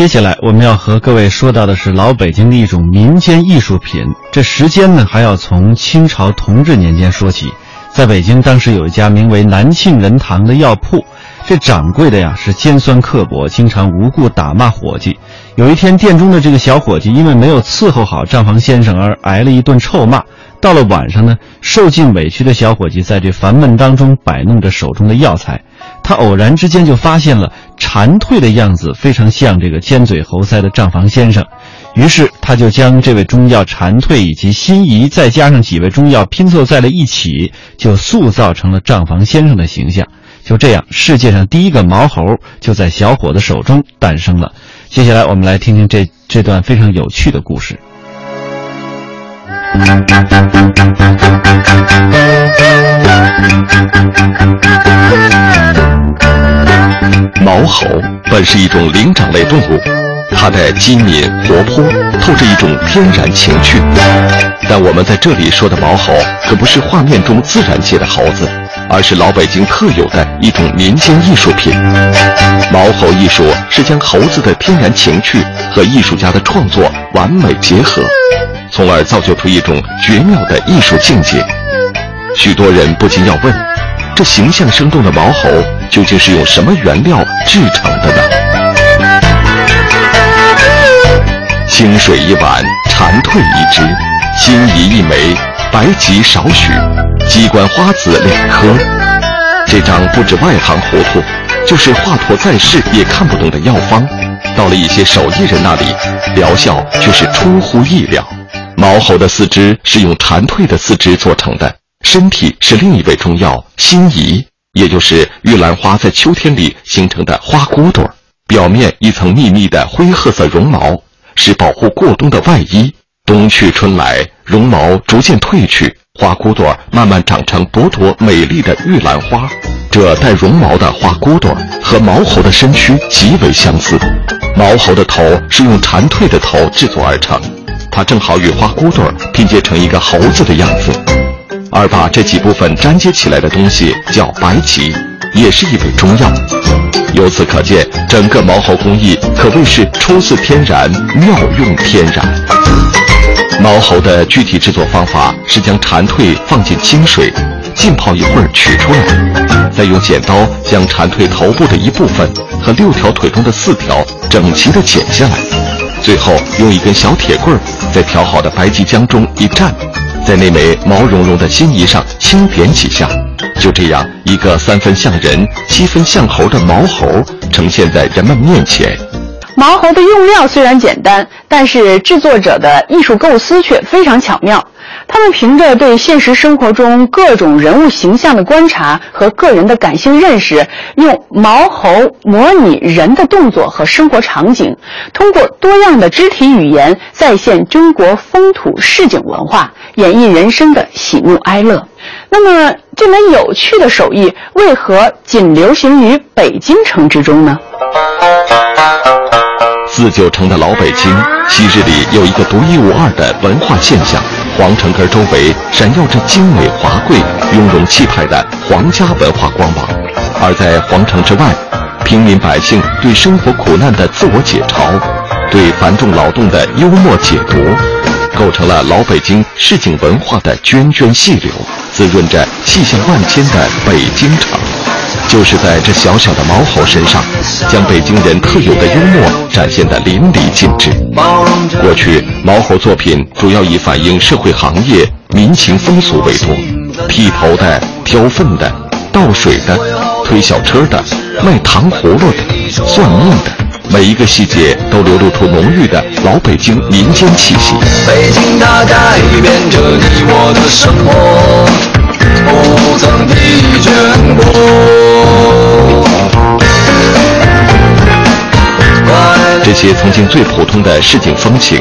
接下来我们要和各位说到的是老北京的一种民间艺术品。这时间呢，还要从清朝同治年间说起。在北京，当时有一家名为南庆仁堂的药铺，这掌柜的呀是尖酸刻薄，经常无故打骂伙计。有一天，店中的这个小伙计因为没有伺候好账房先生而挨了一顿臭骂。到了晚上呢，受尽委屈的小伙计在这烦闷当中摆弄着手中的药材。他偶然之间就发现了蝉蜕的样子非常像这个尖嘴猴腮的账房先生，于是他就将这位中药蝉蜕以及心仪，再加上几位中药拼凑在了一起，就塑造成了账房先生的形象。就这样，世界上第一个毛猴就在小伙子手中诞生了。接下来，我们来听听这这段非常有趣的故事。毛猴本是一种灵长类动物，它的机敏活泼，透着一种天然情趣。但我们在这里说的毛猴，可不是画面中自然界的猴子，而是老北京特有的一种民间艺术品。毛猴艺术是将猴子的天然情趣和艺术家的创作完美结合。从而造就出一种绝妙的艺术境界。许多人不禁要问：这形象生动的毛猴究竟是用什么原料制成的呢？清水一碗，蝉蜕一只，心仪一枚，白及少许，鸡冠花籽两颗。这张不止外行糊涂，就是华佗在世也看不懂的药方，到了一些手艺人那里，疗效却是出乎意料。毛猴的四肢是用蝉蜕的四肢做成的，身体是另一味中药辛夷，也就是玉兰花在秋天里形成的花骨朵表面一层密密的灰褐色绒毛，是保护过冬的外衣。冬去春来，绒毛逐渐褪去，花骨朵慢慢长成朵朵美丽的玉兰花。这带绒毛的花骨朵和毛猴的身躯极为相似，毛猴的头是用蝉蜕的头制作而成。它正好与花骨朵拼接成一个猴子的样子，而把这几部分粘接起来的东西叫白芪，也是一味中药。由此可见，整个毛猴工艺可谓是出自天然，妙用天然。毛猴的具体制作方法是将蝉蜕放进清水，浸泡一会儿取出来，再用剪刀将蝉蜕头部的一部分和六条腿中的四条整齐地剪下来。最后用一根小铁棍在调好的白芨浆中一蘸，在那枚毛茸茸的心衣上轻点几下，就这样一个三分像人、七分像猴的毛猴呈现在人们面前。毛猴的用料虽然简单，但是制作者的艺术构思却非常巧妙。他们凭着对现实生活中各种人物形象的观察和个人的感性认识，用毛猴模拟人的动作和生活场景，通过多样的肢体语言再现中国风土市井文化，演绎人生的喜怒哀乐。那么，这门有趣的手艺为何仅流行于北京城之中呢？自旧城的老北京，昔日里有一个独一无二的文化现象。皇城根周围闪耀着精美华贵、雍容气派的皇家文化光芒，而在皇城之外，平民百姓对生活苦难的自我解嘲，对繁重劳动的幽默解读，构成了老北京市井文化的涓涓细流，滋润着气象万千的北京城。就是在这小小的毛猴身上，将北京人特有的幽默展现得淋漓尽致。过去，毛猴作品主要以反映社会行业、民情风俗为多，剃头的、挑粪的、倒水的、推小车的、卖糖葫芦的、算命的，每一个细节都流露出浓郁的老北京民间气息。北京它改变着你我的生活。不曾疲倦过。这些曾经最普通的市井风情，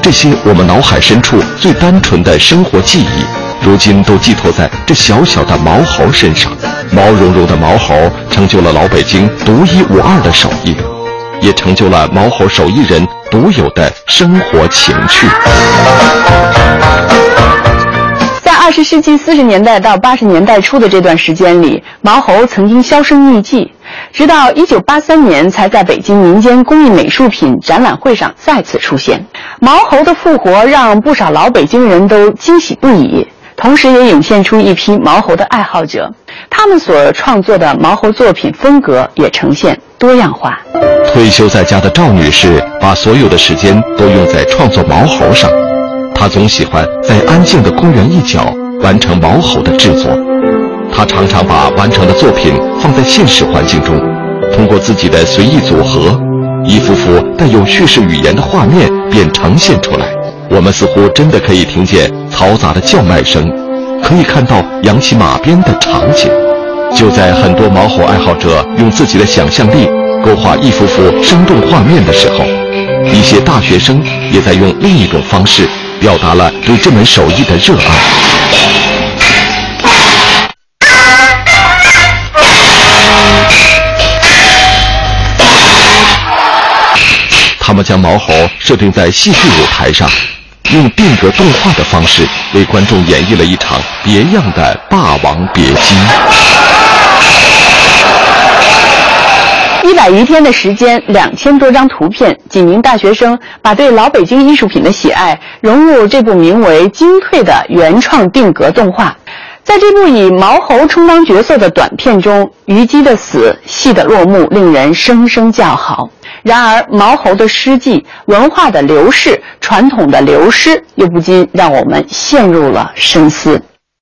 这些我们脑海深处最单纯的生活记忆，如今都寄托在这小小的毛猴身上。毛茸茸的毛猴成就了老北京独一无二的手艺，也成就了毛猴手艺人独有的生活情趣。世纪四十年代到八十年代初的这段时间里，毛猴曾经销声匿迹，直到一九八三年才在北京民间工艺美术品展览会上再次出现。毛猴的复活让不少老北京人都惊喜不已，同时也涌现出一批毛猴的爱好者。他们所创作的毛猴作品风格也呈现多样化。退休在家的赵女士把所有的时间都用在创作毛猴上，她总喜欢在安静的公园一角完成毛猴的制作。他常常把完成的作品放在现实环境中，通过自己的随意组合，一幅幅带有叙事语言的画面便呈现出来。我们似乎真的可以听见嘈杂的叫卖声。可以看到扬起马鞭的场景，就在很多毛猴爱好者用自己的想象力勾画一幅幅生动画面的时候，一些大学生也在用另一种方式表达了对这门手艺的热爱。他们将毛猴设定在戏剧舞台上。用定格动画的方式为观众演绎了一场别样的《霸王别姬》。一百余天的时间，两千多张图片，几名大学生把对老北京艺术品的喜爱融入这部名为《精退》的原创定格动画。在这部以毛猴充当角色的短片中，虞姬的死、戏的落幕，令人声声叫好。然而，毛猴的诗迹、文化的流逝、传统的流失，又不禁让我们陷入了深思。